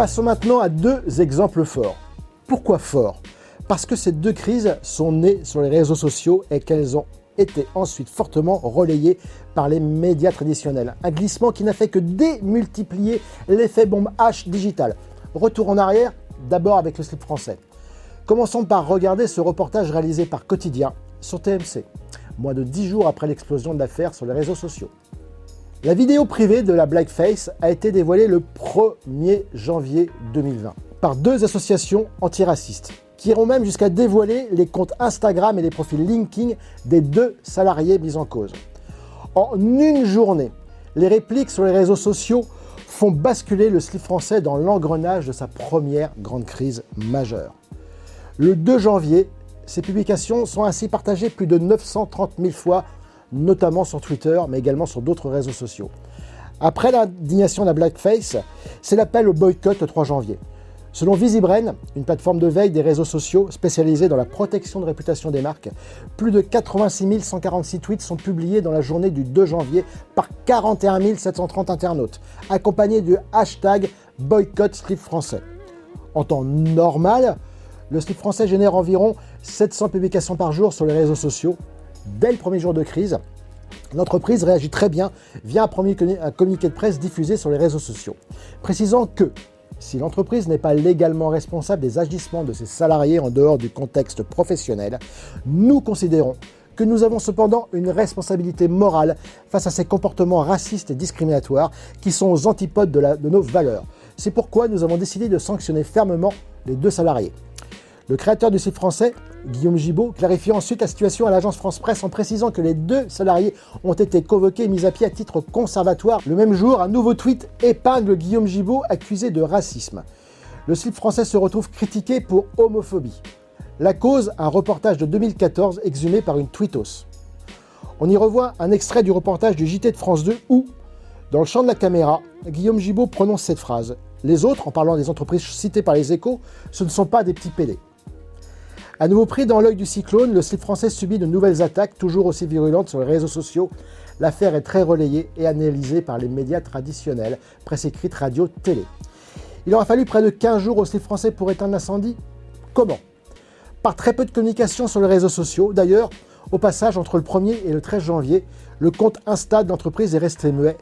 Passons maintenant à deux exemples forts. Pourquoi forts? Parce que ces deux crises sont nées sur les réseaux sociaux et qu'elles ont été ensuite fortement relayées par les médias traditionnels. Un glissement qui n'a fait que démultiplier l'effet bombe H digital. Retour en arrière, d'abord avec le slip français. Commençons par regarder ce reportage réalisé par Quotidien sur TMC, moins de 10 jours après l'explosion de l'affaire sur les réseaux sociaux. La vidéo privée de la Blackface a été dévoilée le 1er janvier 2020 par deux associations antiracistes qui iront même jusqu'à dévoiler les comptes Instagram et les profils LinkedIn des deux salariés mis en cause. En une journée, les répliques sur les réseaux sociaux font basculer le slip français dans l'engrenage de sa première grande crise majeure. Le 2 janvier, ces publications sont ainsi partagées plus de 930 000 fois notamment sur Twitter, mais également sur d'autres réseaux sociaux. Après l'indignation de la blackface, c'est l'appel au boycott le 3 janvier. Selon Visibren, une plateforme de veille des réseaux sociaux spécialisée dans la protection de réputation des marques, plus de 86 146 tweets sont publiés dans la journée du 2 janvier par 41 730 internautes, accompagnés du hashtag boycott français. En temps normal, le slip français génère environ 700 publications par jour sur les réseaux sociaux, dès le premier jour de crise, l'entreprise réagit très bien via un, communiqué de presse diffusé sur les réseaux sociaux, précisant que si l'entreprise n'est pas légalement responsable des agissements de ses salariés en dehors du contexte professionnel, nous considérons que nous avons cependant une responsabilité morale face à ces comportements racistes et discriminatoires qui sont aux antipodes de, de nos valeurs. C'est pourquoi nous avons décidé de sanctionner fermement les deux salariés. Le créateur du site français, Guillaume Gibault, clarifie ensuite la situation à l'agence France Presse en précisant que les deux salariés ont été convoqués et mis à pied à titre conservatoire. Le même jour, un nouveau tweet épingle Guillaume Gibault accusé de racisme. Le site français se retrouve critiqué pour homophobie. La cause, un reportage de 2014 exhumé par une tweetos. On y revoit un extrait du reportage du JT de France 2 où, dans le champ de la caméra, Guillaume Gibault prononce cette phrase. Les autres, en parlant des entreprises citées par les échos, ce ne sont pas des petits pélés. À nouveau pris dans l'œil du cyclone, le slip français subit de nouvelles attaques, toujours aussi virulentes sur les réseaux sociaux. L'affaire est très relayée et analysée par les médias traditionnels, presse écrite, radio, télé. Il aura fallu près de 15 jours au slip français pour éteindre l'incendie Comment? Par très peu de communication sur les réseaux sociaux. D'ailleurs, au passage, entre le 1er et le 13 janvier, le compte Insta de l'entreprise est resté muet,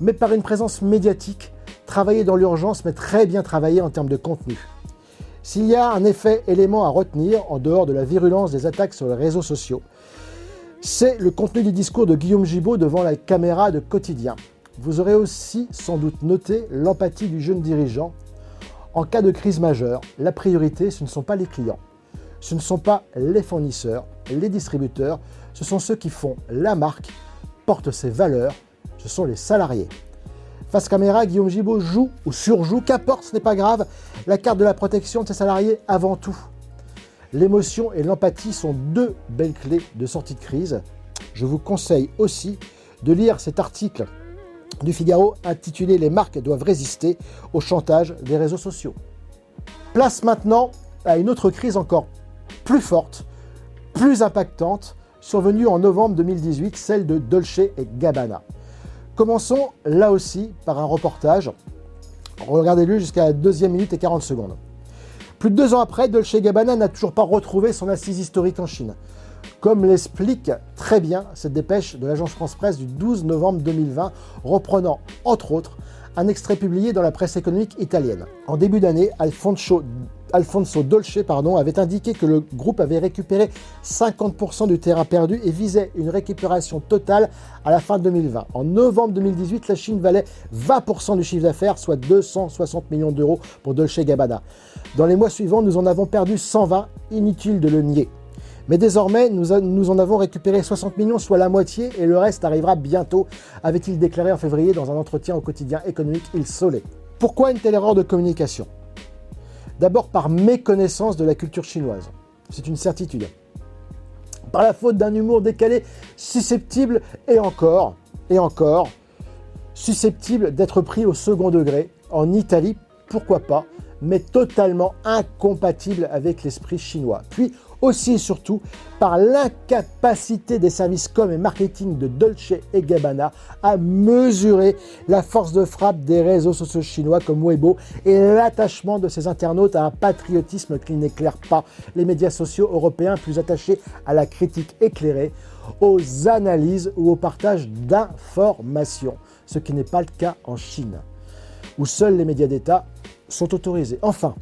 mais par une présence médiatique, travaillée dans l'urgence, mais très bien travaillée en termes de contenu. S'il y a un effet élément à retenir, en dehors de la virulence des attaques sur les réseaux sociaux, c'est le contenu du discours de Guillaume Gibault devant la caméra de quotidien. Vous aurez aussi sans doute noté l'empathie du jeune dirigeant. En cas de crise majeure, la priorité, ce ne sont pas les clients, ce ne sont pas les fournisseurs, les distributeurs, ce sont ceux qui font la marque, portent ses valeurs, ce sont les salariés. Face caméra, Guillaume Gibault joue ou surjoue, qu'importe, ce n'est pas grave, la carte de la protection de ses salariés avant tout. L'émotion et l'empathie sont deux belles clés de sortie de crise. Je vous conseille aussi de lire cet article du Figaro intitulé Les marques doivent résister au chantage des réseaux sociaux. Place maintenant à une autre crise encore plus forte, plus impactante, survenue en novembre 2018, celle de Dolce et Gabbana. Commençons là aussi par un reportage. Regardez-le jusqu'à la deuxième minute et 40 secondes. Plus de deux ans après, Dolce Gabbana n'a toujours pas retrouvé son assise historique en Chine. Comme l'explique très bien cette dépêche de l'agence France Presse du 12 novembre 2020, reprenant entre autres un extrait publié dans la presse économique italienne. En début d'année, Alfonso Alfonso Dolce pardon, avait indiqué que le groupe avait récupéré 50% du terrain perdu et visait une récupération totale à la fin 2020. En novembre 2018, la Chine valait 20% du chiffre d'affaires, soit 260 millions d'euros pour Dolce Gabbana. Dans les mois suivants, nous en avons perdu 120, inutile de le nier. Mais désormais, nous, en avons récupéré 60 millions, soit la moitié, et le reste arrivera bientôt, avait-il déclaré en février dans un entretien au quotidien économique Il Soleil. Pourquoi une telle erreur de communication? D'abord par méconnaissance de la culture chinoise. C'est une certitude. Par la faute d'un humour décalé, susceptible, et encore, et encore, susceptible d'être pris au second degré. En Italie, pourquoi pas, mais totalement incompatible avec l'esprit chinois. Puis aussi et surtout par l'incapacité des services com et marketing de Dolce et Gabbana à mesurer la force de frappe des réseaux sociaux chinois comme Weibo et l'attachement de ces internautes à un patriotisme qui n'éclaire pas les médias sociaux européens plus attachés à la critique éclairée, aux analyses ou au partage d'informations, ce qui n'est pas le cas en Chine, où seuls les médias d'État sont autorisés. Enfin,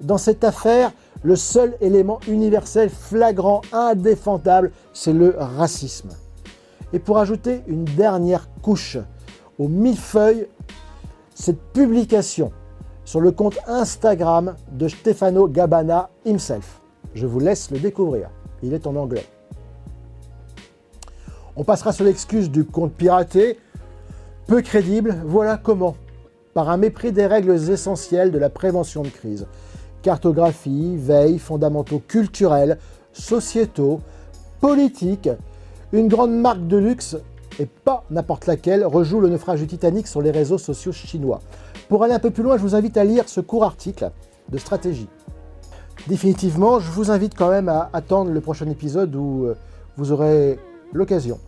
dans cette affaire, le seul élément universel, flagrant, indéfendable, c'est le racisme. Et pour ajouter une dernière couche au millefeuille, cette publication sur le compte Instagram de Stefano Gabbana himself. Je vous laisse le découvrir. Il est en anglais. On passera sur l'excuse du compte piraté, peu crédible. Voilà comment. Par un mépris des règles essentielles de la prévention de crise cartographie, veille, fondamentaux culturels, sociétaux, politiques, une grande marque de luxe, et pas n'importe laquelle, rejoue le naufrage du Titanic sur les réseaux sociaux chinois. Pour aller un peu plus loin, je vous invite à lire ce court article de stratégie. Définitivement, je vous invite quand même à attendre le prochain épisode où euh, vous aurez l'occasion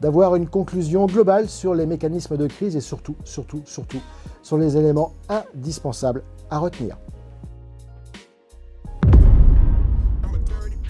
d'avoir une conclusion globale sur les mécanismes de crise et surtout, surtout, surtout sur les éléments indispensables à retenir.